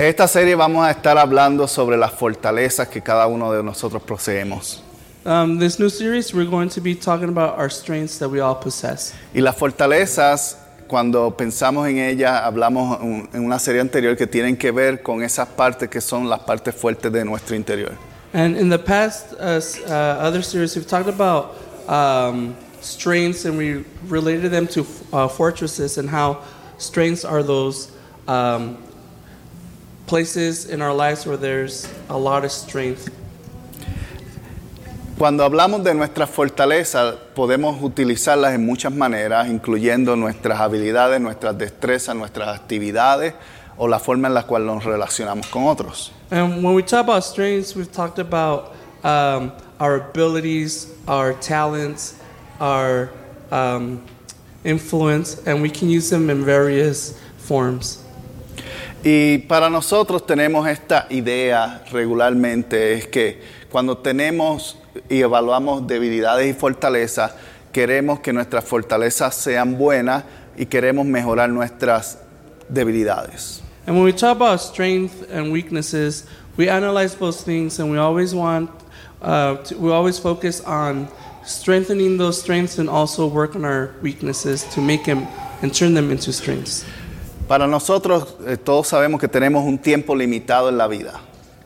conseguiste. Esta serie vamos a estar hablando sobre las fortalezas que cada uno de nosotros poseemos. Um, this new series, we're going to be talking about our strengths that we all possess. Y las fortalezas, cuando pensamos en ellas, hablamos un- en una serie anterior que tienen que ver con esas partes que son las partes fuertes de nuestro interior. And in the past, uh, s- uh, other series, we've talked about um, strengths and we related them to uh, fortresses and how strengths are those um, places in our lives where there's a lot of strength. Cuando hablamos de nuestras fortalezas, podemos utilizarlas en muchas maneras, incluyendo nuestras habilidades, nuestras destrezas, nuestras actividades o la forma en la cual nos relacionamos con otros. And when we talk about strengths, we've talked about um, our abilities, our talents, our um, influence, and we can use them in various forms. Y para nosotros tenemos esta idea regularmente, es que cuando tenemos y evaluamos debilidades y fortalezas, queremos que nuestras fortalezas sean buenas y queremos mejorar nuestras debilidades. And when we talk about strength and weaknesses, we analyze those things, and we always want, uh, to, we always focus on strengthening those strengths and also work on our weaknesses to make them and turn them into strengths. Para nosotros eh, todos sabemos que tenemos un tiempo limitado en la vida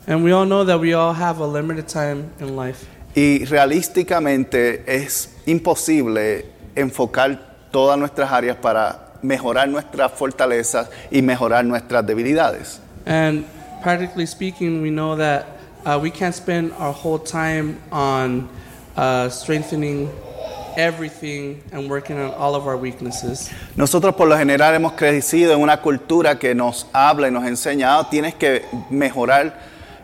And we all know that we all have a limited time in life. y realísticamente es imposible enfocar todas nuestras áreas para mejorar nuestras fortalezas y mejorar nuestras debilidades. And practically speaking, we know that uh, we can't spend our whole time on uh, strengthening everything and working on all of our weaknesses. Nosotros por lo general hemos crecido en una cultura que nos habla y nos enseña, "Ah, tienes que mejorar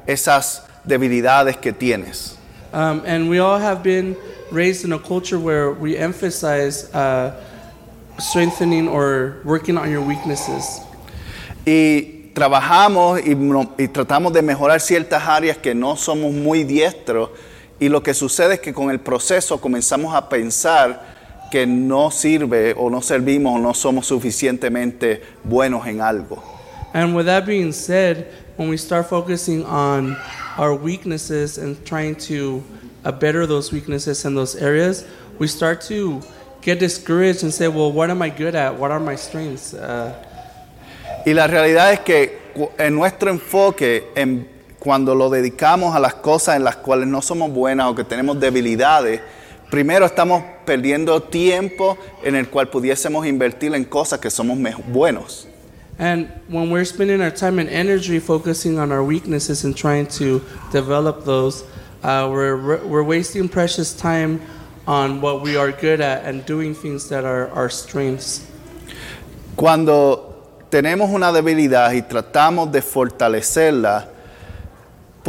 esas debilidades que tienes. Um, and we all have been raised in a culture where we emphasize uh, strengthening or working on your weaknesses. Y trabajamos y tratamos de mejorar ciertas áreas que no somos muy diestros y lo que sucede es que con el proceso comenzamos a pensar que no sirve o no servimos o no somos suficientemente buenos en algo. And with that being said, when we start focusing on our weaknesses and trying to uh, better those weaknesses in those areas, we start to get discouraged and say, well, what am I good at? What are my strengths? Uh, Y la realidad es que en nuestro enfoque, en- cuando lo dedicamos a las cosas en las cuales no somos buenas o que tenemos debilidades, primero estamos perdiendo tiempo en el cual pudiésemos invertir en cosas que somos buenos. and when we're spending our time and energy focusing on our weaknesses and trying to develop those, uh, we're, we're wasting precious time on what we are good at and doing things that are our strengths. Cuando tenemos una debilidad y tratamos de fortalecerla,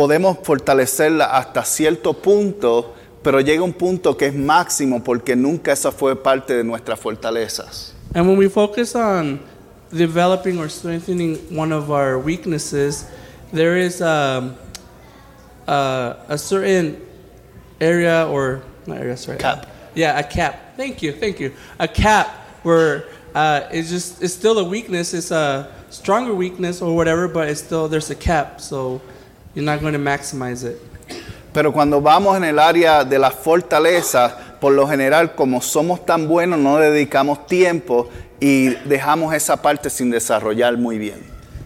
podemos fortalecerla hasta cierto punto, pero llega un punto que es máximo porque nunca esa fue parte de nuestras fortalezas. And when we focus on developing or strengthening one of our weaknesses, there is um, uh, a certain area or not area, sorry. Cap. Yeah, a cap. Thank you, thank you. A cap where uh, it's just it's still a weakness. It's a stronger weakness or whatever, but it's still there's a cap, so you're not going to maximize it. Pero cuando vamos en el área de las fortalezas, por lo general, como somos tan buenos, no dedicamos tiempo y dejamos esa parte sin desarrollar muy bien.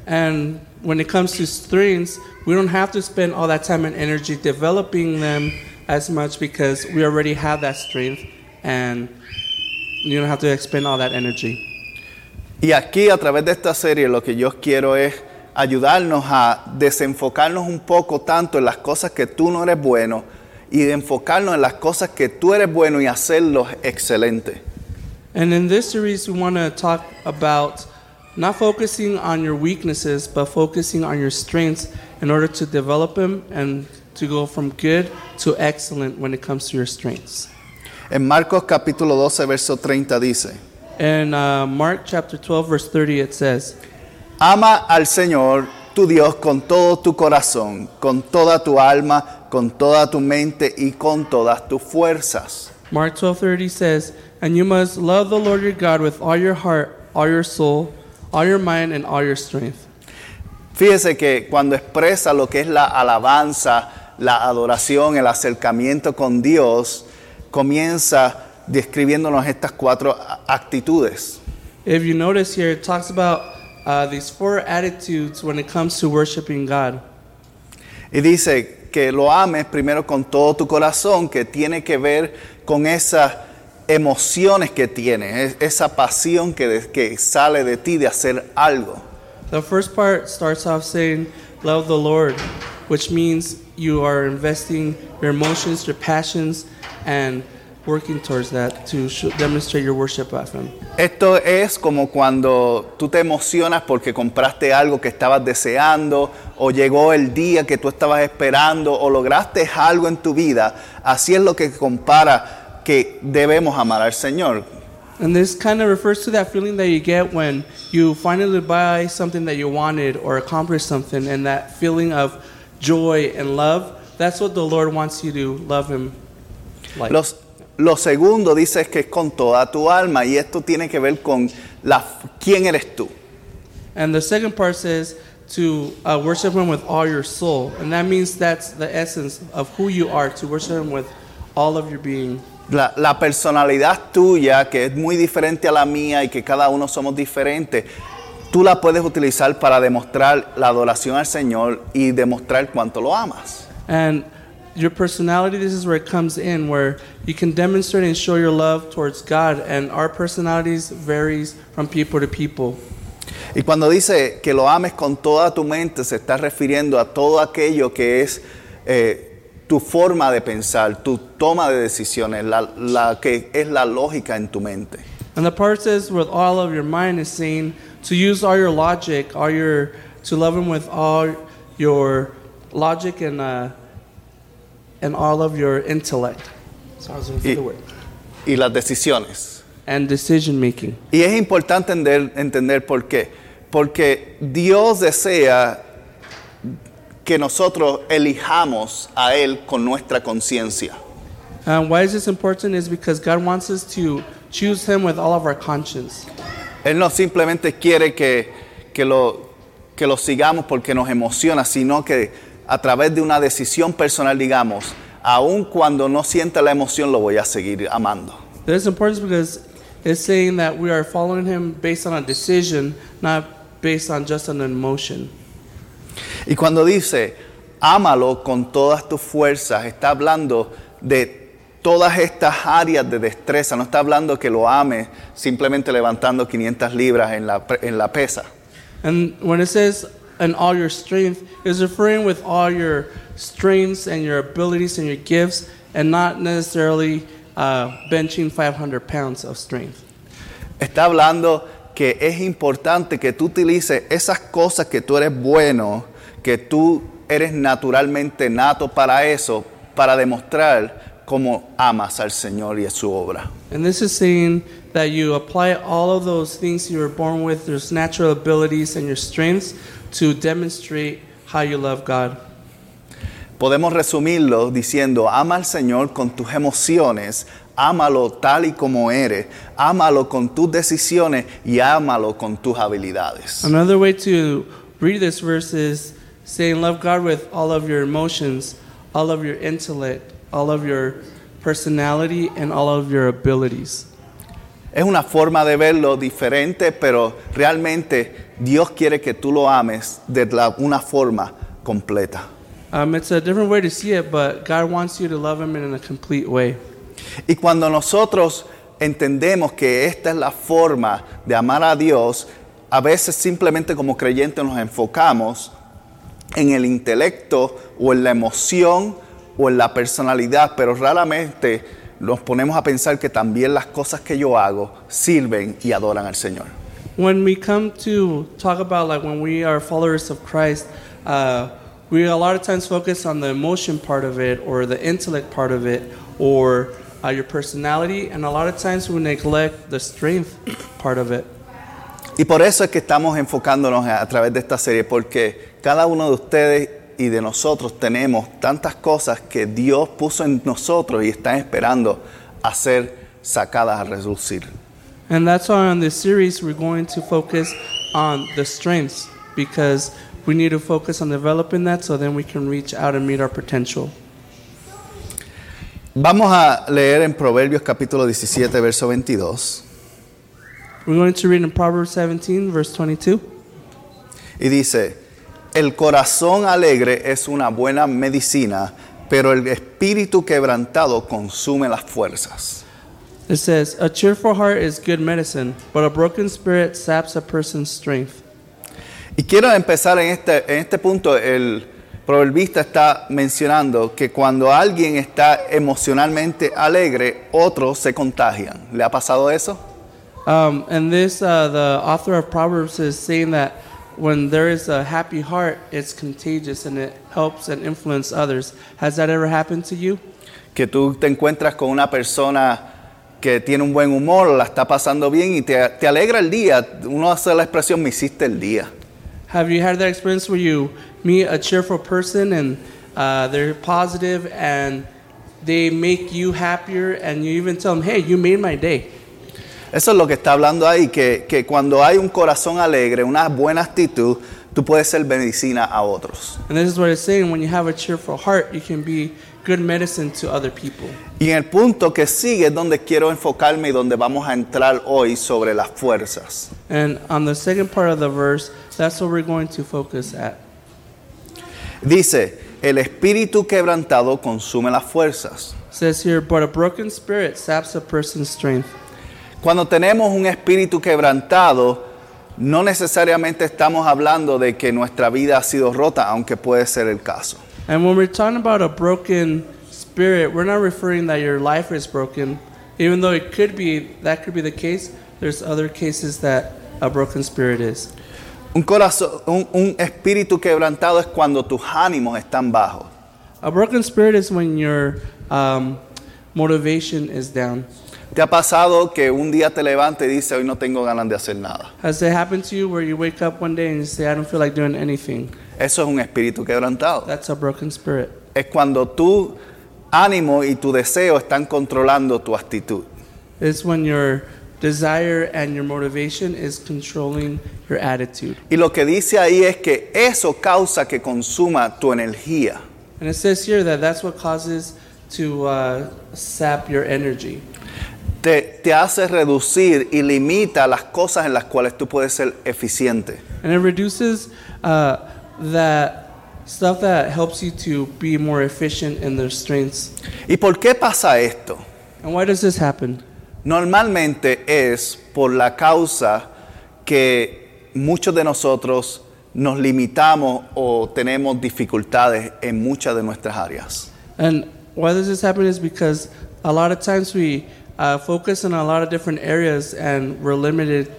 And when it comes to strengths, we don't have to spend all that time and energy developing them as much because we already have that strength and you don't have to expend all that energy. Y aquí, a través de esta serie, lo que yo quiero es ayudarnos a desenfocarnos un poco tanto en las cosas que tú no eres bueno y de enfocarnos en las cosas que tú eres bueno y hacerlos excelentes. And in this series, we want to talk about not focusing on your weaknesses, but focusing on your strengths in order to develop them and to go from good to excellent when it comes to your strengths. En Marcos capítulo 12, verso 30 dice, In uh, Mark chapter 12, verse 30, it says, Ama al Señor tu Dios con todo tu corazón, con toda tu alma, con toda tu mente y con todas tus fuerzas. Mark 12:30 says, "And you must love the Lord your God with all your heart, all your soul, all your mind, and all your strength." Fíjese que cuando expresa lo que es la alabanza, la adoración, el acercamiento con Dios, comienza describiéndonos estas cuatro actitudes. If you notice here, it talks about uh, these four attitudes when it comes to worshiping God. Y dice que lo ames primero con todo tu corazón, que tiene que ver con esas emociones que tienes, es- esa pasión que, de- que sale de ti de hacer algo. The first part starts off saying, "Love the Lord," which means you are investing your emotions, your passions, and working towards that to demonstrate your worship of Him. Esto es como cuando tú te emocionas porque compraste algo que estabas deseando o llegó el día que tú estabas esperando o lograste algo en tu vida. Así es lo que compara que debemos amar al Señor. And this kind of refers to that feeling that you get when you finally buy something that you wanted or accomplish something, and that feeling of joy and love. That's what the Lord wants you to love Him like. Los- lo segundo dice es que es con toda tu alma y esto tiene que ver con la, quién eres tú. and the second part says to uh, worship Him with all your soul, and that means that's the essence of who you are to worship Him with all of your being. La, la personalidad tuya, que es muy diferente a la mía y que cada uno somos diferentes, tú la puedes utilizar para demostrar la adoración al Señor y demostrar cuánto lo amas. And your personality, this is where it comes in, where you can demonstrate and show your love towards God. And our personalities varies from people to people. Y cuando dice que lo ames con toda tu mente, se está refiriendo a todo aquello que es eh, tu forma de pensar, tu toma de decisiones, la, la que es la lógica en tu mente. And the part says with all of your mind is saying to use all your logic, all your to love Him with all your logic and uh, and all of your intellect. So I was looking for Y- the word. Y las decisiones. And decision making. Y es importante entender, entender por qué. Porque Dios desea que nosotros elijamos a Él con nuestra conciencia. And why is this important? Is because God wants us to choose Him with all of our conscience. Él no simplemente quiere que, que, lo, que lo sigamos porque nos emociona, sino que a través de una decisión personal digamos, aun cuando no sienta la emoción, lo voy a seguir amando. This is important because it's saying that we are following Him based on a decision, not based on just an emotion. Y cuando dice, ámalo con todas tus fuerzas, está hablando de todas estas áreas de destreza, no está hablando que lo ames simplemente levantando 500 libras en la, en la pesa. And when it says "and all your strength," it's referring with all your strengths and your abilities and your gifts, and not necessarily uh, benching 500 pounds of strength. Está hablando que es importante que tú utilices esas cosas que tú eres bueno, que tú eres naturalmente nato para eso, para demostrar cómo amas al Señor y a su obra. And this is saying that you apply all of those things you were born with, those natural abilities and your strengths, to demonstrate how you love God. Podemos resumirlo diciendo, ama al Señor con tus emociones, ámalo tal y como eres, ámalo con tus decisiones y ámalo con tus habilidades. Another way to read this verse is saying, Love God with all of your emotions, all of your intellect, all of your personality, and all of your abilities. Es una forma de verlo diferente, pero realmente Dios quiere que tú lo ames de la- una forma completa. Um, it's a different way to see it, but God wants you to love Him in a complete way. Y cuando nosotros entendemos que esta es la forma de amar a Dios, a veces simplemente como creyentes nos enfocamos en el intelecto o en la emoción o en la personalidad, pero raramente nos ponemos a pensar que también las cosas que yo hago sirven y adoran al Señor. when we come to talk about like when we are followers of Christ, uh, we a lot of times focus on the emotion part of it or the intellect part of it or uh, your personality, and a lot of times we neglect the strength part of it. Y por eso es que estamos enfocándonos a, a través de esta serie, porque cada uno de ustedes y de nosotros tenemos tantas cosas que Dios puso en nosotros y están esperando a ser sacadas a reducir. And that's why on this series we're going to focus on the strengths because we need to focus on developing that so then we can reach out and meet our potential. Vamos a leer en Proverbios capítulo 17, verso 22. We're going to read in Proverbs 17, verse 22. Y dice, el corazón alegre es una buena medicina, pero el espíritu quebrantado consume las fuerzas. It says, A cheerful heart is good medicine, but a broken spirit saps a person's strength. Y quiero empezar en este, en este punto, el proverbista está mencionando que cuando alguien está emocionalmente alegre, otros se contagian. ¿Le ha pasado eso? Um, and this, uh, the author of Proverbs is saying that when there is a happy heart, it's contagious and it helps and influences others. Has that ever happened to you? Que tú te encuentras con una persona que tiene un buen humor, la está pasando bien y te, te alegra el día. Uno hace la expresión, me hiciste el día. Have you had that experience where you meet a cheerful person and uh, they're positive and they make you happier and you even tell them, hey, you made my day? Eso es lo que está hablando ahí, que, que cuando hay un corazón alegre, una buena actitud, tú puedes ser medicina a otros. And this is what it's saying when you have a cheerful heart, you can be good medicine to other people. Y en el punto que sigue es donde quiero enfocarme y donde vamos a entrar hoy sobre las fuerzas. And on the second part of the verse, that's what we're going to focus at. Dice, el espíritu quebrantado consume las fuerzas. It says here, but a broken spirit saps a person's strength. Cuando tenemos un espíritu quebrantado, no necesariamente estamos hablando de que nuestra vida ha sido rota, aunque puede ser el caso. And when we're talking about a broken spirit, we're not referring that your life is broken, even though it could be that could be the case. There's other cases that a broken spirit is. Un, corazón, un, un espíritu quebrantado es cuando tus ánimos están bajos. A broken spirit is when your um, motivation is down. ¿Te ha pasado que un día te levantas y dices, hoy no tengo ganas de hacer nada? Has it happened to you where you wake up one day and you say, I don't feel like doing anything? Eso es un espíritu quebrantado. That's a broken spirit. Es cuando tu ánimo y tu deseo están controlando tu actitud. It's when your desire and your motivation is controlling your attitude. Y lo que dice ahí es que eso causa que consuma tu energía. And it says here that that's what causes to uh, sap your energy. Te, te hace reducir y limita las cosas en las cuales tú puedes ser eficiente. And it reduces uh, that stuff that helps you to be more efficient in their strengths. ¿Y por qué pasa esto? And why does this happen? Normalmente es por la causa que muchos de nosotros nos limitamos o tenemos dificultades en muchas de nuestras áreas. And why does this happen is because a lot of times we uh, focus in a lot of different areas and we're limited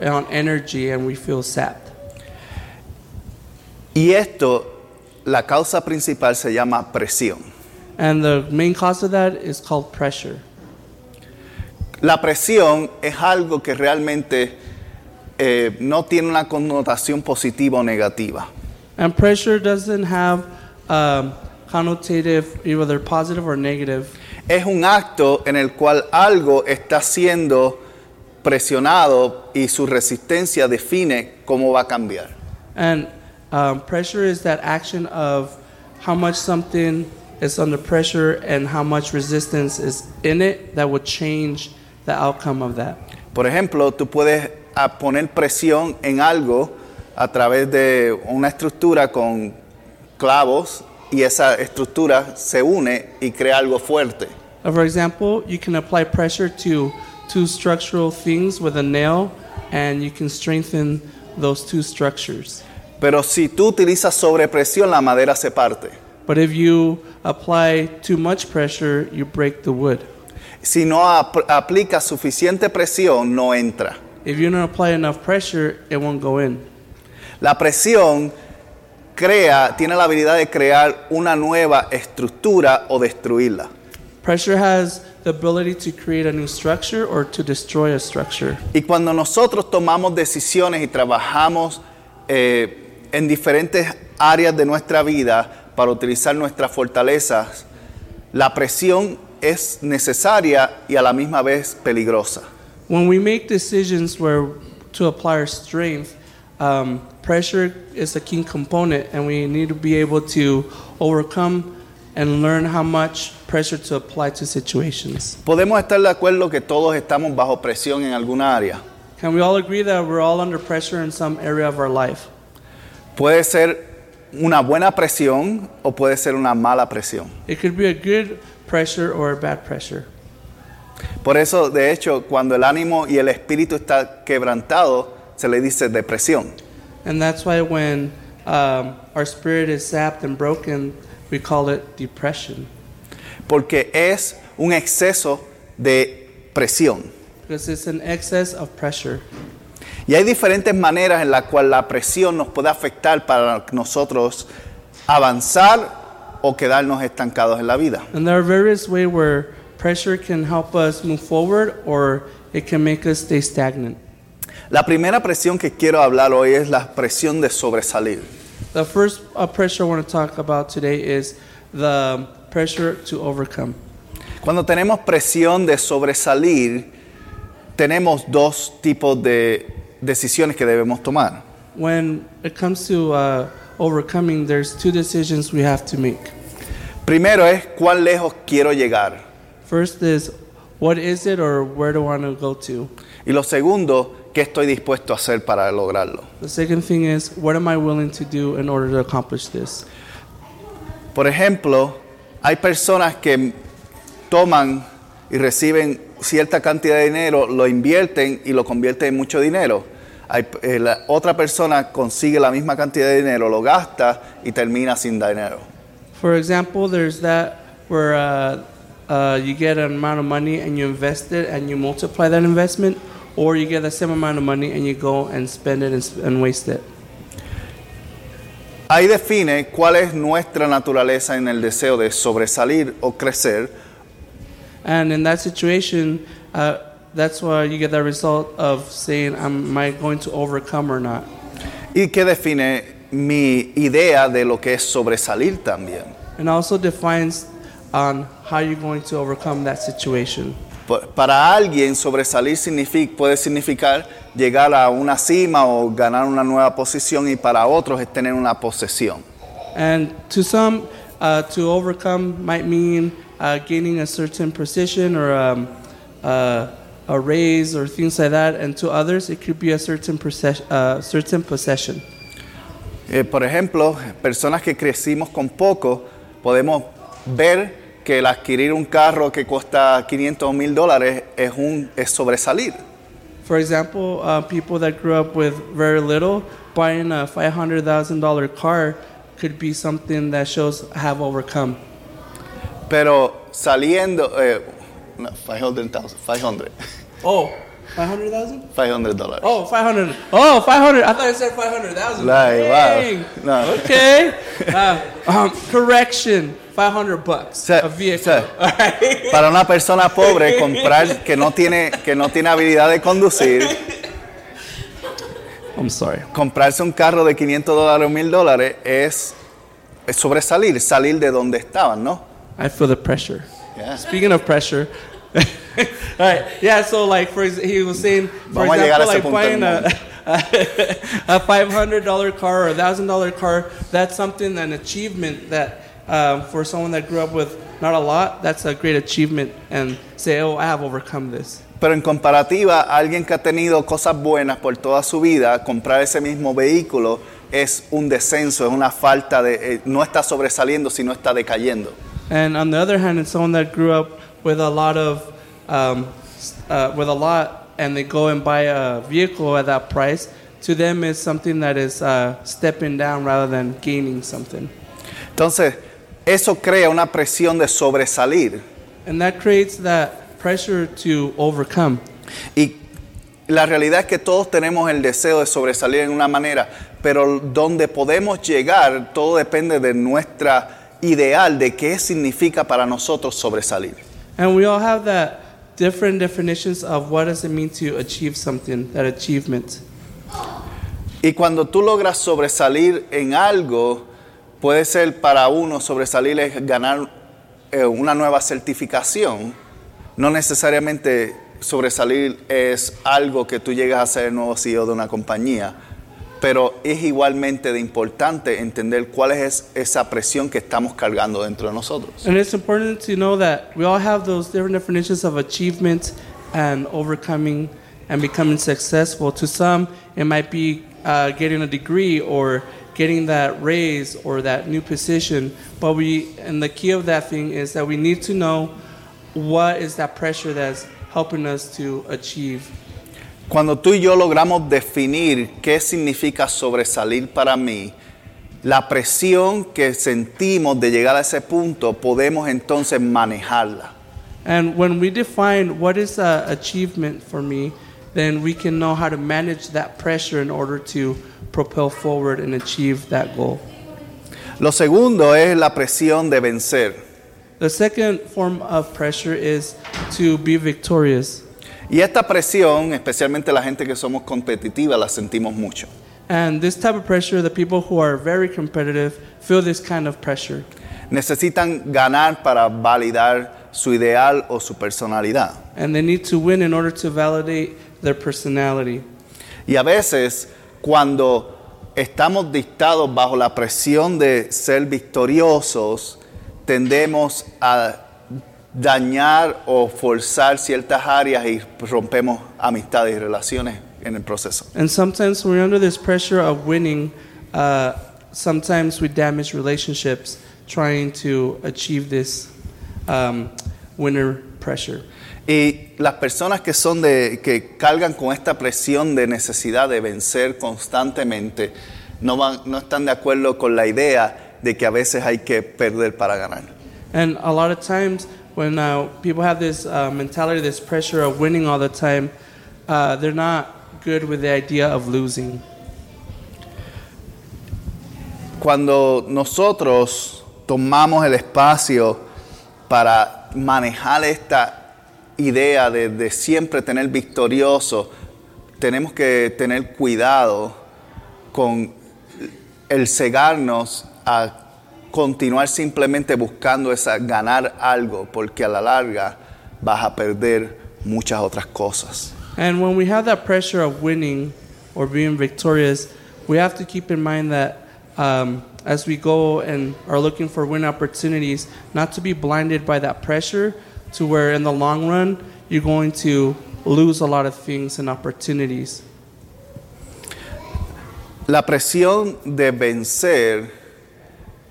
on energy and we feel sapped. Y esto, la causa principal se llama presión. And the main cause of that is called pressure. La presión es algo que realmente eh, no tiene una connotación positiva o negativa. And pressure doesn't have um, connotative, either positive or negative. Es un acto en el cual algo está siendo presionado y su resistencia define cómo va a cambiar. And um, pressure is that action of how much something is under pressure and how much resistance is in it that would change the outcome of that. Por ejemplo, tú puedes ah, poner presión en algo a través de una estructura con clavos y esa estructura se une y crea algo fuerte. Uh, For example, you can apply pressure to two structural things with a nail and you can strengthen those two structures. Pero si tú utilizas sobrepresión, la madera se parte. But if you apply too much pressure, you break the wood. Si no ap- aplicas suficiente presión, no entra. if you don't apply enough pressure, it won't go in. La presión crea, tiene la habilidad de crear una nueva estructura o destruirla. Pressure has the ability to create a new structure or to destroy a structure. Y cuando nosotros tomamos decisiones y trabajamos eh, en diferentes áreas de nuestra vida para utilizar nuestras fortalezas, la presión es necesaria y a la misma vez peligrosa. When we make decisions where to apply our strength, um, pressure is a key component, and we need to be able to overcome and learn how much pressure to apply to situations. Podemos estar de acuerdo que todos estamos bajo presión en alguna área. Can we all agree that we're all under pressure in some area of our life? Puede ser una buena presión o puede ser una mala presión. It could be a good pressure or a bad pressure. Por eso, de hecho, cuando el ánimo y el espíritu está quebrantado, se le dice depresión. And that's why when um, our spirit is sapped and broken, we call it depression. Porque es un exceso de presión. Because it's an excess of pressure. Y hay diferentes maneras en las cuales la presión nos puede afectar para nosotros avanzar o quedarnos estancados en la vida. And there are various ways where pressure can help us move forward or it can make us stay stagnant. La primera presión que quiero hablar hoy es la presión de sobresalir. The first uh, pressure I want to talk about today is the pressure to overcome. Cuando tenemos presión de sobresalir, tenemos dos tipos de decisiones que debemos tomar. When it comes to uh, overcoming, there's two decisions we have to make. Primero es cuán lejos quiero llegar. First is what is it or where do I want to go to? Y lo segundo, qué estoy dispuesto a hacer para lograrlo. The second thing is what am I willing to do in order to accomplish this? Por ejemplo, hay personas que toman y reciben cierta cantidad de dinero, lo invierten y lo convierten en mucho dinero. Hay, eh, la otra persona consigue la misma cantidad de dinero, lo gasta y termina sin dinero. For example, there's that where uh, uh, you get an amount of money and you invest it and you multiply that investment, or you get the same amount of money and you go and spend it and, sp- and waste it. Ahí define cuál es nuestra naturaleza en el deseo de sobresalir o crecer And in that situation, uh, that's why you get that result of saying, am I going to overcome or not? y que define mi idea de lo que es sobresalir también. And also defines on how you're going to overcome that situation. Pa- Para alguien sobresalir significa, puede significar llegar a una cima o ganar una nueva posición y para otros es tener una posesión. And to some, uh, to overcome might mean uh, gaining a certain position or um, uh, a raise or things like that. And to others, it could be a certain, process- uh, certain possession. Eh, por ejemplo, personas que crecimos con poco, podemos ver que el adquirir un carro que cuesta 500 mil dólares es, un, es sobresalir. For example, uh, people that grew up with very little, buying a $500,000 car could be something that shows have overcome. Pero saliendo, eh, no, 500,000, 500, Oh, 500,000? 500 dólares. Oh, 500. Oh, 500. I thought it said 500,000. Like, wow. No. Okay. Uh, um, correction. 500 bucks. Sí, a vehicle. sí. All right. Para una persona pobre comprar que no tiene que no tiene habilidad de conducir, I'm sorry. comprarse un carro de 500 dólares o 1000 dólares es, es sobresalir, salir de donde estaban, ¿no? I feel the pressure. Yeah. Speaking of pressure, all right, yeah. So like, for he was saying, for Vamos a llegar a example, like buying a, a five hundred dollar car or a thousand dollar car. That's something, an achievement that um, for someone that grew up with not a lot, that's a great achievement. And say, oh, I have overcome this. Pero en comparativa, alguien que ha tenido cosas buenas por toda su vida, comprar ese mismo vehículo es un descenso, es una falta de, eh, no está sobresaliendo, sino está decayendo. And on the other hand, it's someone that grew up with a lot of, um, uh, with a lot, and they go and buy a vehicle at that price. To them, is something that is uh, stepping down rather than gaining something, Entonces, eso crea una presión de sobresalir. and that creates that pressure to overcome. Y La realidad es que todos tenemos el deseo de sobresalir en una manera, pero donde podemos llegar todo depende de nuestra ideal de qué significa para nosotros sobresalir. And we all have that different definitions of what does it mean to achieve something, that achievement. Y cuando tú logras sobresalir en algo, puede ser para uno sobresalir es ganar eh, una nueva certificación. No necesariamente sobresalir es algo que tú llegas a ser el nuevo CEO de una compañía, pero es igualmente de importante entender cuál es esa presión que estamos cargando dentro de nosotros. And it's important to know that we all have those different definitions of achievement and overcoming and becoming successful. To some, it might be uh, getting a degree or getting that raise or that new position. But we, and the key of that thing is that we need to know what is that pressure that's helping us to achieve. Cuando tú y yo logramos definir qué significa sobresalir para mí, la presión que sentimos de llegar a ese punto, podemos entonces manejarla. And when we define what is a achievement for me, then we can know how to manage that pressure in order to propel forward and achieve that goal. Lo segundo es la presión de vencer. The second form of pressure is to be victorious. Y esta presión, especialmente la gente que somos competitiva, la sentimos mucho. And this type of pressure, the people who are very competitive feel this kind of pressure. Necesitan ganar para validar su ideal o su personalidad. And they need to win in order to validate their personality. Y a veces, cuando estamos dictados bajo la presión de ser victoriosos, tendemos a dañar o forzar ciertas áreas y rompemos amistades y relaciones en el proceso. And sometimes when we're under this pressure of winning, uh, sometimes we damage relationships trying to achieve this um, winner pressure. Y las personas que son de que cargan con esta presión de necesidad de vencer constantemente no van no están de acuerdo con la idea de que a veces hay que perder para ganar. And a lot of times, when uh, people have this uh, mentality, this pressure of winning all the time, uh, they're not good with the idea of losing. Cuando nosotros tomamos el espacio para manejar esta idea de, de siempre tener victorioso, tenemos que tener cuidado con el cegarnos a continuar simplemente buscando esa ganar algo, porque a la larga vas a perder muchas otras cosas. And when we have that pressure of winning or being victorious, we have to keep in mind that um, as we go and are looking for win opportunities, not to be blinded by that pressure to where in the long run you're going to lose a lot of things and opportunities. La presión de vencer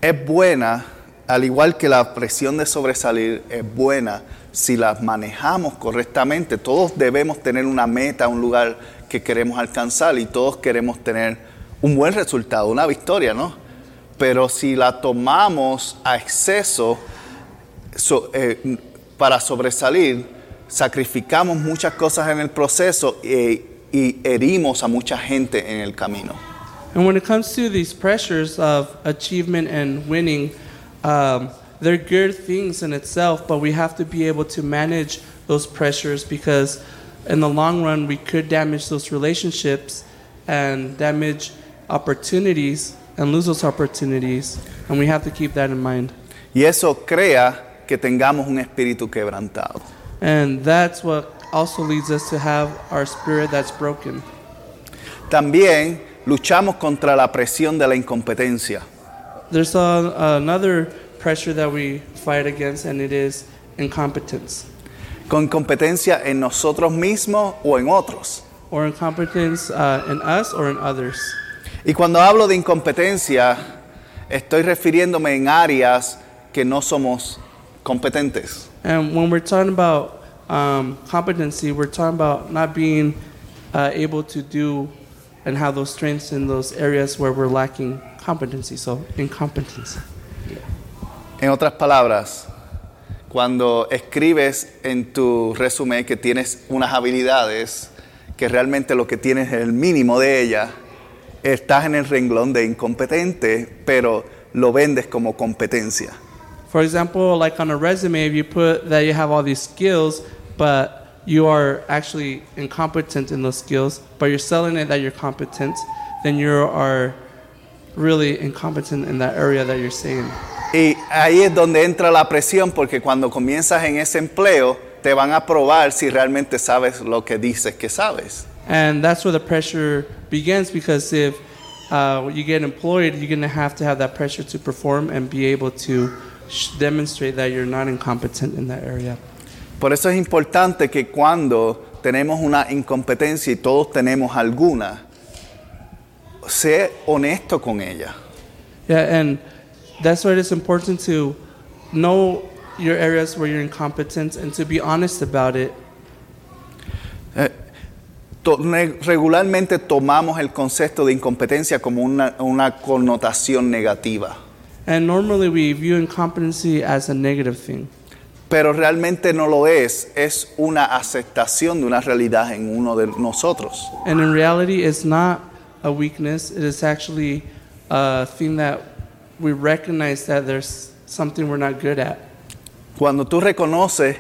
es buena, al igual que la presión de sobresalir es buena si las manejamos correctamente. Todos debemos tener una meta, un lugar que queremos alcanzar y todos queremos tener un buen resultado, una victoria, ¿no? Pero si la tomamos a exceso so- eh, para sobresalir, sacrificamos muchas cosas en el proceso eh, y herimos a mucha gente en el camino. And when it comes to these pressures of achievement and winning, um, they're good things in itself, but we have to be able to manage those pressures because in the long run, we could damage those relationships and damage opportunities and lose those opportunities. And we have to keep that in mind. Y eso crea que tengamos un espíritu quebrantado. And that's what also leads us to have our spirit that's broken. También luchamos contra la presión de la incompetencia. There's a, another pressure that we fight against, and it is incompetence. Con incompetencia en nosotros mismos o en otros. or incompetence uh, in us or in others. Y cuando hablo de incompetencia, estoy refiriéndome en áreas que no somos competentes. And when we're talking about um, competency, we're talking about not being uh, able to do and have those strengths in those areas where we're lacking competency. So, incompetence. En otras palabras, cuando escribes en tu resumen que tienes unas habilidades que realmente lo que tienes es el mínimo de ella, estás en el renglón de incompetente, pero lo vendes como competencia. For example, like on a resume, if you put that you have all these skills, but you are actually incompetent in those skills, but you're selling it that you're competent, then you are really incompetent in that area that you're saying. Y ahí es donde entra la presión porque cuando comienzas en ese empleo te van a probar si realmente sabes lo que dices que sabes. And that's where the pressure begins because if uh, you get employed, you're going to have to have that pressure to perform and be able to sh- demonstrate that you're not incompetent in that area. Por eso es importante que cuando tenemos una incompetencia y todos tenemos alguna, sé honesto con ella. Yeah, and that's why it's important to know your areas where you're incompetent and to be honest about it. To- ne- regularmente tomamos el concepto de incompetencia como una, una connotación negativa, And normally we view incompetency as a negative thing. Pero realmente no lo es, es una aceptación de una realidad en uno de nosotros. And in reality, it's not a weakness. It is actually a thing that we recognize that there's something we're not good at. Cuando tú reconoces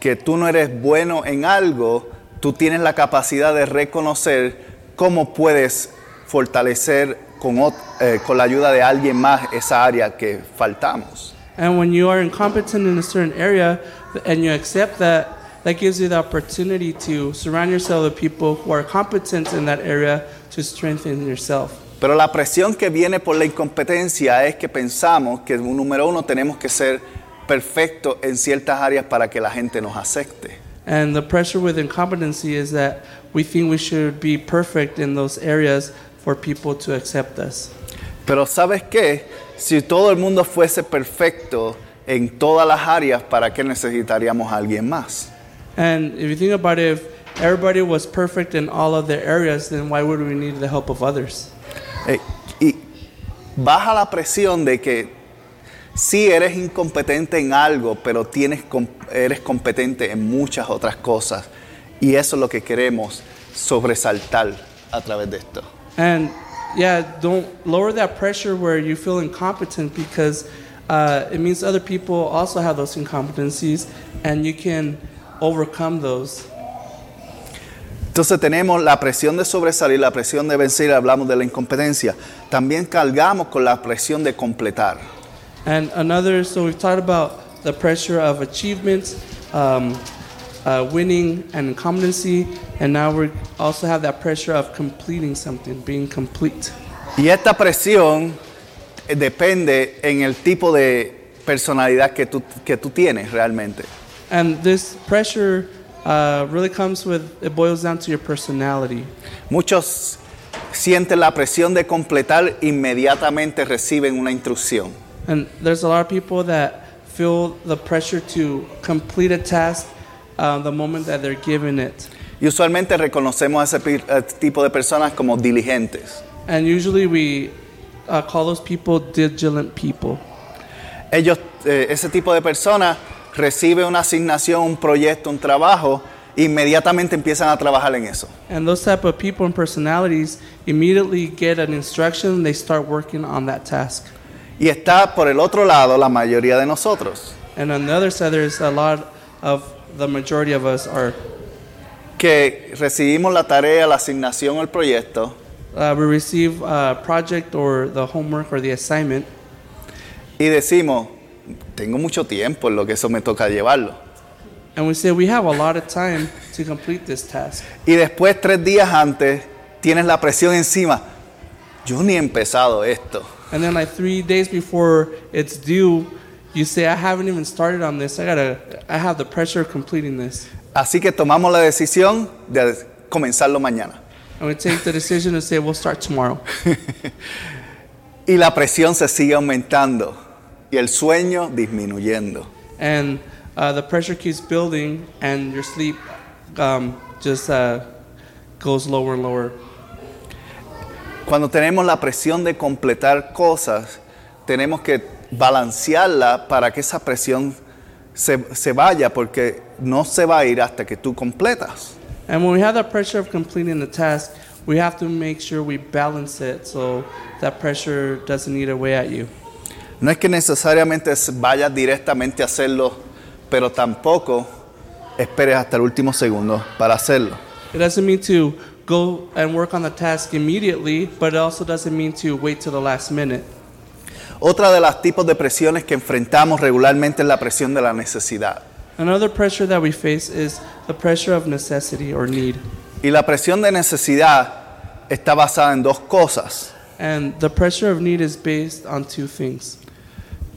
que tú no eres bueno en algo, tú tienes la capacidad de reconocer cómo puedes fortalecer con, eh, con la ayuda de alguien más esa área que faltamos. And when you are incompetent in a certain area and you accept that, that gives you the opportunity to surround yourself with people who are competent in that area to strengthen yourself. Pero la presión que viene por la incompetencia es que pensamos que, número uno, tenemos que ser perfectos en ciertas áreas para que la gente nos acepte. And the pressure with incompetency is that we think we should be perfect in those areas for people to accept us. Pero ¿sabes qué? Si todo el mundo fuese perfecto en todas las áreas, ¿para qué necesitaríamos a alguien más? And if you think about it, if everybody was perfect in all of their areas, then why would we need the help of others? Eh, y baja la presión de que sí eres incompetente en algo, pero tienes, eres competente en muchas otras cosas. Y eso es lo que queremos sobresaltar a través de esto. And yeah, don't lower that pressure where you feel incompetent because uh, it means other people also have those incompetencies and you can overcome those. Entonces tenemos la presión de sobresalir, la presión de vencer, hablamos de la incompetencia. También cargamos con la presión de completar. And another, so we've talked about the pressure of achievements, um, uh, winning, and incompetency, and now we also have that pressure of completing something, being complete. Y esta presión eh, depende en el tipo de personalidad que tú, que tú tienes realmente. And this pressure uh, really comes with, it boils down to your personality. Muchos sienten la presión de completar, inmediatamente reciben una instrucción. And there's a lot of people that feel the pressure to complete a task uh, the moment that they're given it. Y usualmente reconocemos a ese a este tipo de personas como diligentes. And usually we uh, call those people diligent people. Ellos, eh, ese tipo de personas recibe una asignación, un proyecto, un trabajo, inmediatamente empiezan a trabajar en eso. And those type of people and personalities immediately get an instruction, they start working on that task. Y está por el otro lado la mayoría de nosotros, And on the other side, there's a lot of the majority of us are que recibimos la tarea, la asignación, el proyecto, uh, we receive a project or the homework or the assignment, y decimos, tengo mucho tiempo en lo que eso me toca llevarlo. and we say we have a lot of time to complete this task. Y después, tres días antes, tienes la presión encima. Yo ni he empezado esto. And then like three days before it's due, you say, I haven't even started on this. I gotta, I have the pressure of completing this. Así que tomamos la decisión de comenzarlo mañana. And we take the decision to say, we'll start tomorrow. Y la presión se sigue aumentando y el sueño disminuyendo. And uh, the pressure keeps building, and your sleep um, just uh, goes lower and lower. Cuando tenemos la presión de completar cosas, tenemos que balancearla para que esa presión se, se vaya, porque no se va a ir hasta que tú completas. And when we have that pressure of completing the task, we have to make sure we balance it so that pressure doesn't eat away at you. No es que necesariamente vayas directamente a hacerlo, pero tampoco esperes hasta el último segundo para hacerlo. It doesn't mean to go and work on the task immediately, but it also doesn't mean to wait till the last minute. Otra de las tipos de presiones que enfrentamos regularmente es la presión de la necesidad. Another pressure that we face is the pressure of necessity or need. Y la presión de necesidad está basada en dos cosas. And the pressure of need is based on two things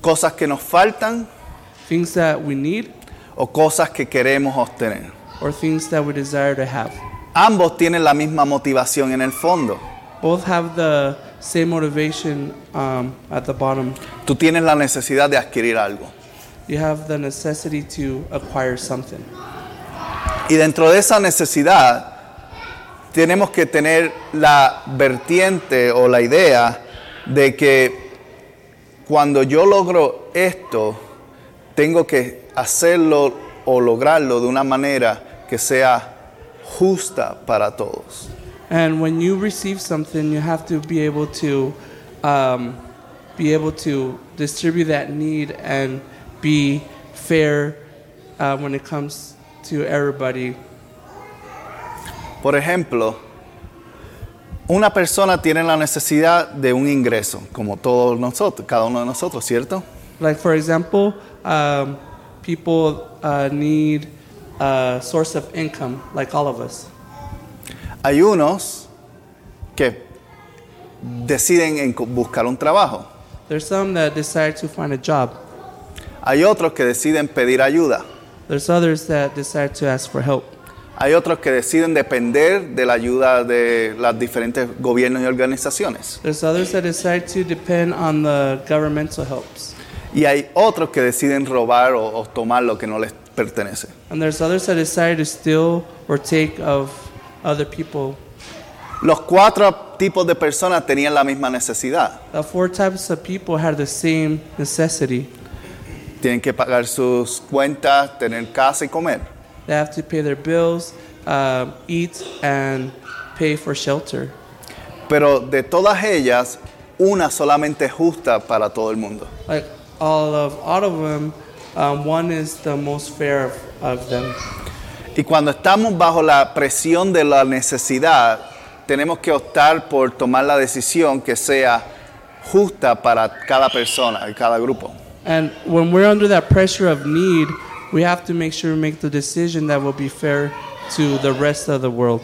Cosas que nos faltan things that we need o cosas que queremos obtener. or things that we desire to have. Ambos tienen la misma motivación en el fondo. Both have the same motivation um, at the bottom. Tú tienes la necesidad de adquirir algo. You have the necessity to acquire something. Y dentro de esa necesidad tenemos que tener la vertiente o la idea de que cuando yo logro esto, tengo que hacerlo o lograrlo de una manera que sea justa para todos. And when you receive something, you have to be able to um, be able to distribute that need and be fair uh, when it comes to everybody. Por ejemplo, una persona tiene la necesidad de un ingreso, como todos nosotros, cada uno de nosotros, ¿cierto? Like for example, um, people uh, need a source of income, like all of us. Hay unos que deciden buscar un trabajo. There's some that decide to find a job. Hay otros que deciden pedir ayuda. There's others that decide to ask for help. Hay otros que deciden depender de la ayuda de los diferentes gobiernos y organizaciones. There's others that decide to depend on the governmental helps. Y hay otros que deciden robar o, o tomar lo que no les pertenece. And there's others that decide to steal or take of other people. Los cuatro tipos de personas tenían la misma necesidad. The four types of people had the same necessity. Tienen que pagar sus cuentas, tener casa y comer. They have to pay their bills, uh, eat, and pay for shelter. Pero de todas ellas, una solamente es justa para todo el mundo. Like all of all of them, um, one is the most fair of, of them. Y cuando estamos bajo la presión de la necesidad, tenemos que optar por tomar la decisión que sea justa para cada persona y cada grupo. And when we're under that pressure of need, we have to make sure we make the decision that will be fair to the rest of the world.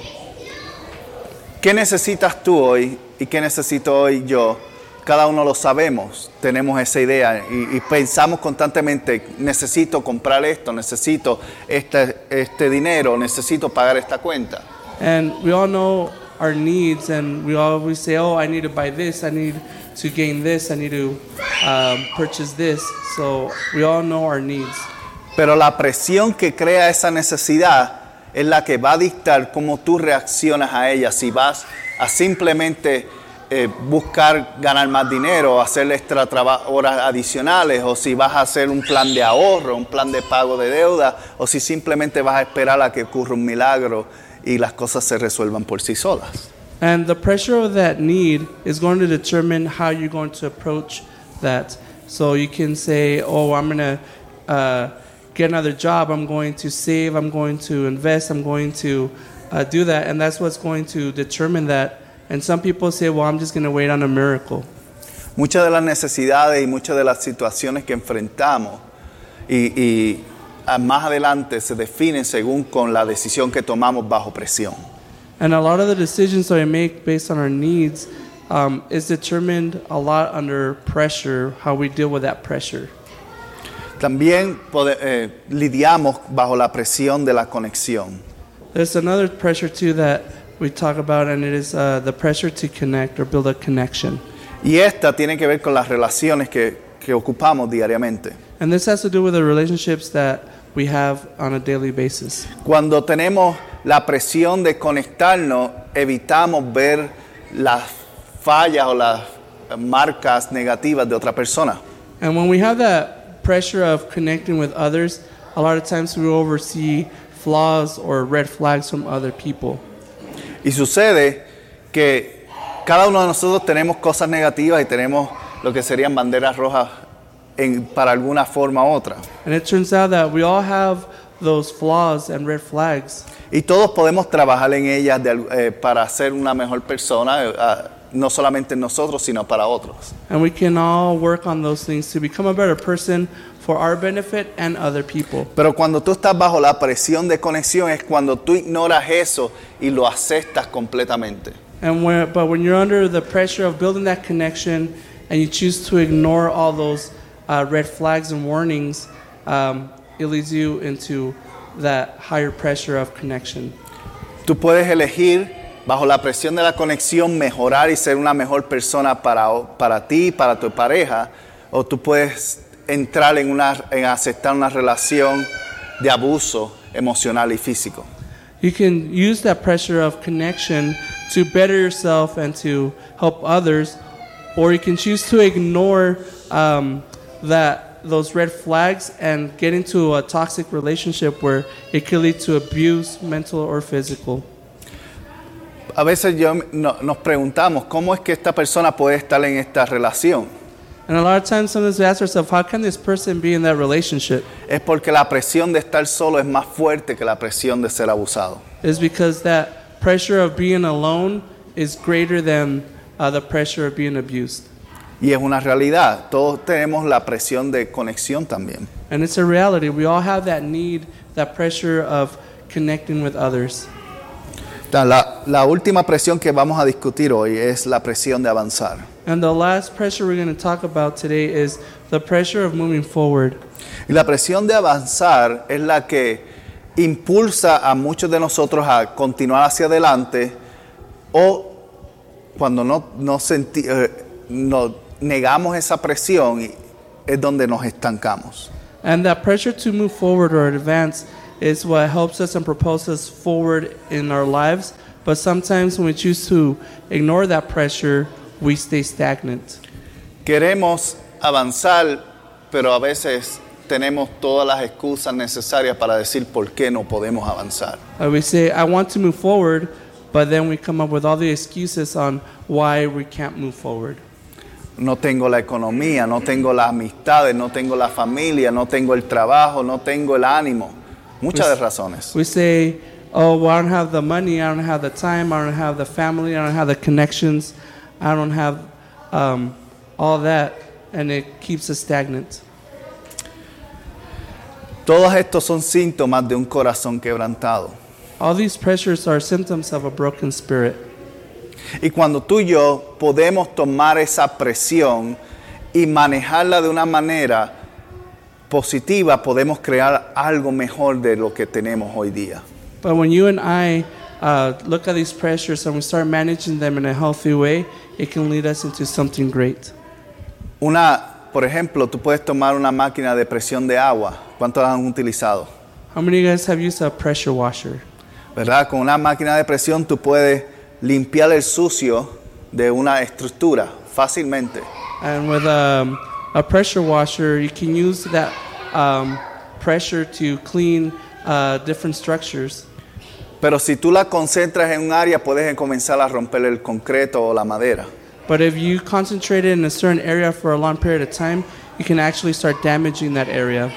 ¿Qué necesitas tú hoy y qué necesito hoy yo? Cada uno lo sabemos, tenemos esa idea y, y pensamos constantemente, necesito comprar esto, necesito este, este dinero, necesito pagar esta cuenta. And we all know our needs, and we always say, "Oh, I need to buy this. I need to gain this. I need to um, purchase this." So we all know our needs. Pero la presión que crea esa necesidad es la que va a dictar cómo tú reaccionas a ella. Si vas a simplemente eh, buscar ganar más dinero, hacer extra horas adicionales, o si vas a hacer un plan de ahorro, un plan de pago de deuda, o si simplemente vas a esperar a que ocurra un milagro y las cosas se resuelvan por sí solas. And the pressure of that need is going to determine how you're going to approach that. So you can say, "Oh, I'm going to uh, get another job. I'm going to save. I'm going to invest. I'm going to uh, do that," and that's what's going to determine that. And some people say, "Well, I'm just going to wait on a miracle." Muchas de las necesidades y muchas de las situaciones que enfrentamos y, y, más adelante se definen según con la decisión que tomamos bajo presión. And a lot of the decisions that we make based on our needs um, is determined a lot under pressure, how we deal with that pressure. También pode- eh, lidiamos bajo la presión de la conexión. There's another pressure too that we talk about, and it is uh, the pressure to connect or build a connection. Y esta tiene que ver con las relaciones que, que ocupamos diariamente. And this has to do with the relationships that we have on a daily basis. Cuando tenemos la presión de conectarnos, evitamos ver las fallas o las marcas negativas de otra persona. And when we have that pressure of connecting with others, a lot of times we oversee flaws or red flags from other people. Y sucede que cada uno de nosotros tenemos cosas negativas y tenemos lo que serían banderas rojas en- para alguna forma u otra. And it turns out that we all have those flaws and red flags. Y todos podemos trabajar en ellas de eh, para ser una mejor persona, eh, no solamente en nosotros, sino para otros. And we can all work on those things to become a better person for our benefit and other people. Pero cuando tú estás bajo la presión de conexión es cuando tú ignoras eso y lo aceptas completamente. And when, but when you're under the pressure of building that connection and you choose to ignore all those uh, red flags and warnings, um, it leads you into that higher pressure of connection. Tú puedes elegir bajo la presión de la conexión mejorar y ser una mejor persona para, para ti, para tu pareja, o tú puedes entrar en, una, en aceptar una relación de abuso emocional y físico. You can use that pressure of connection to better yourself and to help others, or you can choose to ignore um, that those red flags and get into a toxic relationship where it could lead to abuse, mental or physical. A veces yo, no- nos preguntamos cómo es que esta persona puede estar en esta relación. And a lot of times, sometimes we ask ourselves, how can this person be in that relationship? Es porque la presión de estar solo es más fuerte que la presión de ser abusado. Is because that pressure of being alone is greater than uh, the pressure of being abused. Y es una realidad. Todos tenemos la presión de conexión también. And it's a reality. We all have that need, that pressure of connecting with others. La, la última presión que vamos a discutir hoy es la presión de avanzar. And the last pressure we're going to talk about today is the pressure of moving forward. Y la presión de avanzar es la que impulsa a muchos de nosotros a continuar hacia adelante o cuando no, no senti- eh, no negamos esa presión y es donde nos estancamos. And that pressure to move forward or advance is what helps us and propels us forward in our lives. But sometimes when we choose to ignore that pressure, we stay stagnant. Queremos avanzar, pero a veces tenemos todas las excusas necesarias para decir por qué no podemos avanzar. We say, I want to move forward, but then we come up with all the excuses on why we can't move forward. No tengo la economía, no tengo las amistades, no tengo la familia, no tengo el trabajo, no tengo el ánimo. Muchas razones. We say, oh, well, I don't have the money, I don't have the time, I don't have the family, I don't have the connections, I don't have um, all that, and it keeps us stagnant. Todos estos son síntomas de un corazón quebrantado. All these pressures are symptoms of a broken spirit. Y cuando tú y yo podemos tomar esa presión y manejarla de una manera positiva, podemos crear algo mejor de lo que tenemos hoy día. But when you and I uh, look at these pressures and we start managing them in a healthy way, it can lead us into something great. Una, por ejemplo, tú puedes tomar una máquina de presión de agua. ¿Cuántos han utilizado? How many of you guys have used a pressure washer? ¿Verdad? Con una máquina de presión tú puedes limpiar el sucio de una estructura fácilmente. And with um, a pressure washer, you can use that um, pressure to clean uh, different structures. Pero si tú la concentras en un área, puedes comenzar a romper el concreto o la madera. But if you concentrate it in a certain area for a long period of time, you can actually start damaging that area.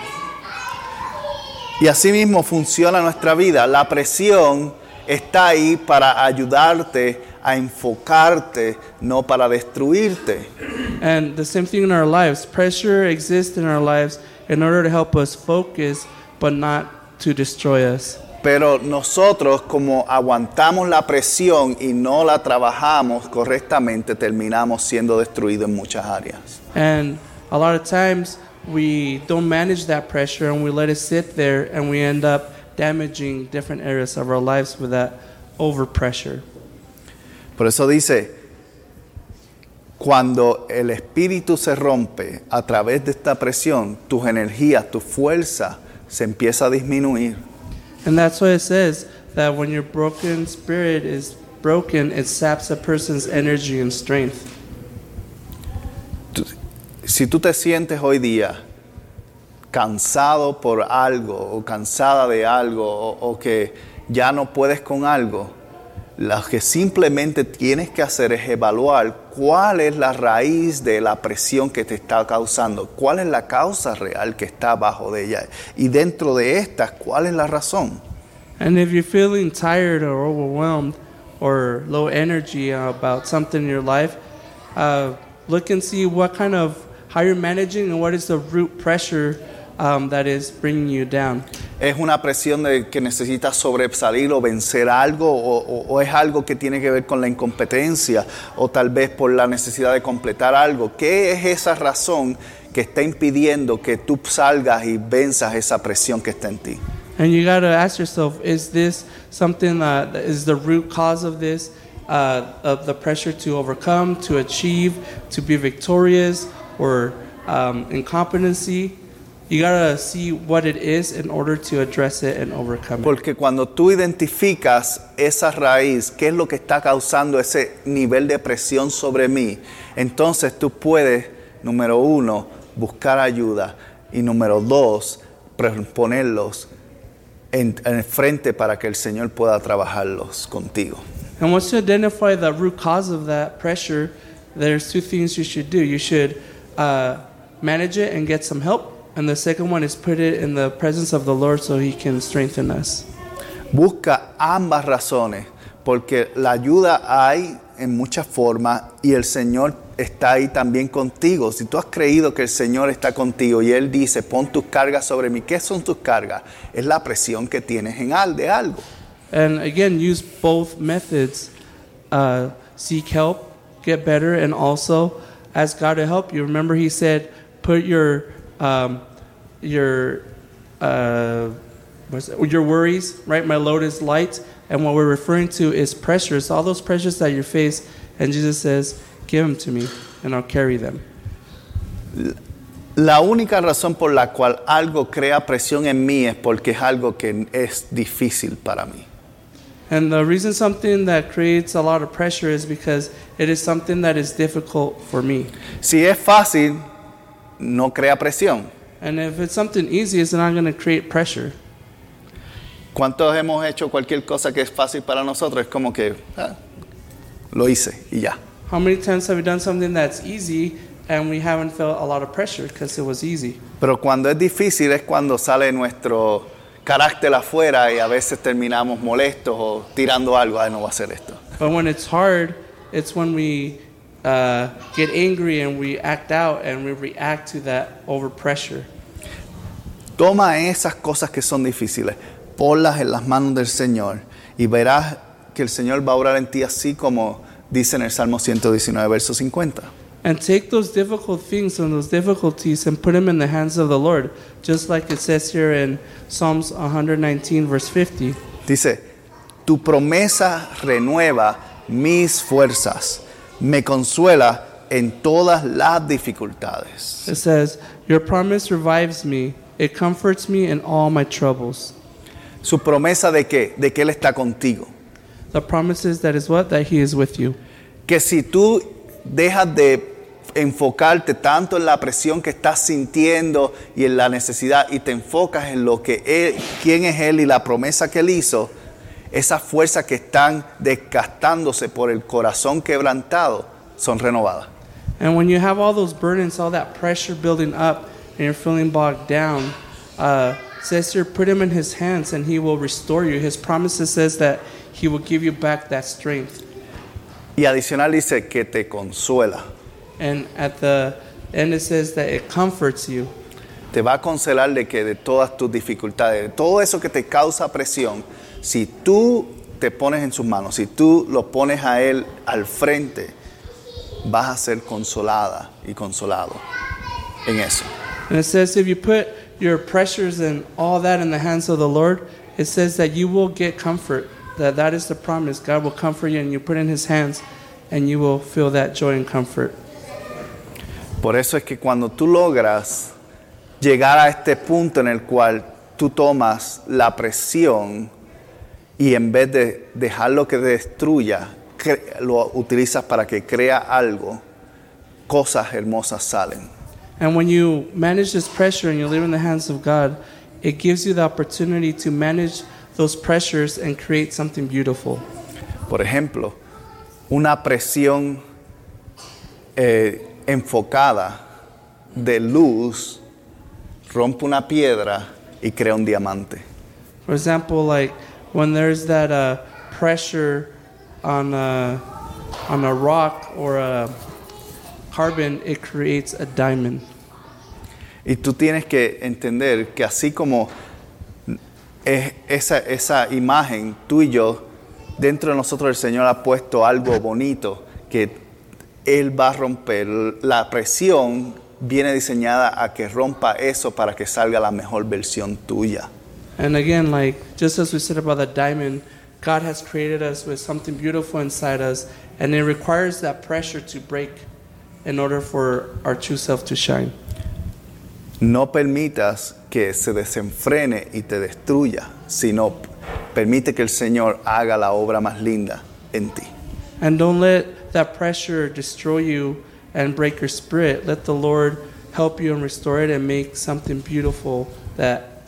Y así mismo funciona nuestra vida. La presión está ahí para ayudarte a enfocarte, no para destruirte. And the same thing in our lives. Pressure exists in our lives in order to help us focus, but not to destroy us. Pero nosotros como aguantamos la presión y no la trabajamos correctamente, terminamos siendo destruidos en muchas áreas. And a lot of times we don't manage that pressure and we let it sit there and we end up damaging different areas of our lives with that overpressure. Por eso dice, cuando el espíritu se rompe a través de esta presión, tus energías, tu fuerza se empieza a disminuir. And that's why it says that when your broken spirit is broken, it saps a person's energy and strength. Si tú te sientes hoy día cansado por algo o cansada de algo o, o que ya no puedes con algo, lo que simplemente tienes que hacer es evaluar cuál es la raíz de la presión que te está causando, cuál es la causa real que está abajo de ella y dentro de estas, cuál es la razón. And if you're feeling tired or overwhelmed or low energy about something in your life, uh, look and see what kind of how you're managing and what is the root pressure um, that is bringing you down. ¿Es una presión de que necesitas sobresalir o vencer algo o, o- o es algo que tiene que ver con la incompetencia o tal vez por la necesidad de completar algo? ¿Qué es esa razón que está impidiendo que tú salgas y venzas esa presión que está en ti? And you got to ask yourself, is this something uh, that is the root cause of this, uh, of the pressure to overcome, to achieve, to be victorious, or um, incompetency? You got to see what it is in order to address it and overcome it. Porque cuando tú identificas esa raíz, qué es lo que está causando ese nivel de presión sobre mí, entonces tú puedes, número uno, buscar ayuda y número dos, ponerlos en, en frente para que el Señor pueda trabajarlos contigo. And once you identify the root cause of that pressure, there's two things you should do. You should uh, manage it and get some help. And the second one is put it in the presence of the Lord so He can strengthen us. Busca ambas razones, porque la ayuda hay en muchas formas y el Señor está ahí también contigo. Si tú has creído que el Señor está contigo y Él dice, pon tus cargas sobre mí, ¿qué son tus cargas? Es la presión que tienes en al de algo. And again, use both methods. Uh, seek help, get better, and also ask God to help you. Remember, He said, put your um, your uh, your worries, right? My load is light, and what we're referring to is pressures. All those pressures that you face, and Jesus says, give them to me, and I'll carry them. La única razón por la cual algo crea presión en mí es porque es algo que es difícil para mí. And the reason something that creates a lot of pressure is because it is something that is difficult for me. Si es fácil, no crea presión. And if it's something easy, it's not going to create pressure. ¿Cuántos hemos hecho cualquier cosa que es fácil para nosotros? Es como que ah, lo hice y ya. How many times have we done something that's easy and we haven't felt a lot of pressure because it was easy? Pero cuando es difícil es cuando sale nuestro carácter afuera y a veces terminamos molestos o tirando algo, ay, no voy a hacer esto. But when it's hard, it's when we uh, get angry and we act out and we react to that over pressure. Toma esas cosas que son difíciles, ponlas en las manos del Señor y verás que el Señor va a obrar en ti así como dice en el Salmo 119, verso 50. And take those difficult things and those difficulties and put them in the hands of the Lord, just like it says here in Psalms 119, verse 50. Dice, tu promesa renueva mis fuerzas, me consuela en todas las dificultades. It says, Your promise revives me, it comforts me in all my troubles. Su promesa de que, de que Él está contigo. The promise is that is what? That He is with you. Que si tú dejas de enfocarte tanto en la presión que estás sintiendo y en la necesidad y te enfocas en lo que Él, quién es Él y la promesa que Él hizo, esas fuerzas que están desgastándose por el corazón quebrantado son renovadas. And when you have all those burdens, all that pressure building up, and you're feeling bogged down, uh, says here, put him in his hands and he will restore you. His promises says that he will give you back that strength. Y adicional dice que te consuela. And at the end, it says that it comforts you. Te va a consolar de que de todas tus dificultades, de todo eso que te causa presión, si tú te pones en sus manos, si tú lo pones a Él al frente, vas a ser consolada y consolado en eso. And it says if you put your pressures and all that in the hands of the Lord, it says that you will get comfort. That that is the promise. God will comfort you and you put in his hands and you will feel that joy and comfort. Por eso es que cuando tú logras llegar a este punto en el cual tú tomas la presión y en vez de dejarlo que destruya, lo utilizas para que crea algo, cosas hermosas salen. And when you manage this pressure and you live in the hands of God, it gives you the opportunity to manage those pressures and create something beautiful. Por ejemplo, una presión eh, enfocada de luz rompe una piedra y crea un diamante. For example, like when there's that uh, pressure on a, on a rock or a carbon, it creates a diamond. Y tú tienes que entender que así como es esa, esa imagen, tú y yo, dentro de nosotros el Señor ha puesto algo bonito que Él va a romper. La presión viene diseñada a que rompa eso para que salga la mejor versión tuya. And again, like just as we said about the diamond, God has created us with something beautiful inside us, and it requires that pressure to break in order for our true self to shine. No permitas que se desenfrene y te destruya, sino permite que el Señor haga la obra más linda en ti. And don't let that pressure destroy you and break your spirit. Let the Lord help you and restore it and make something beautiful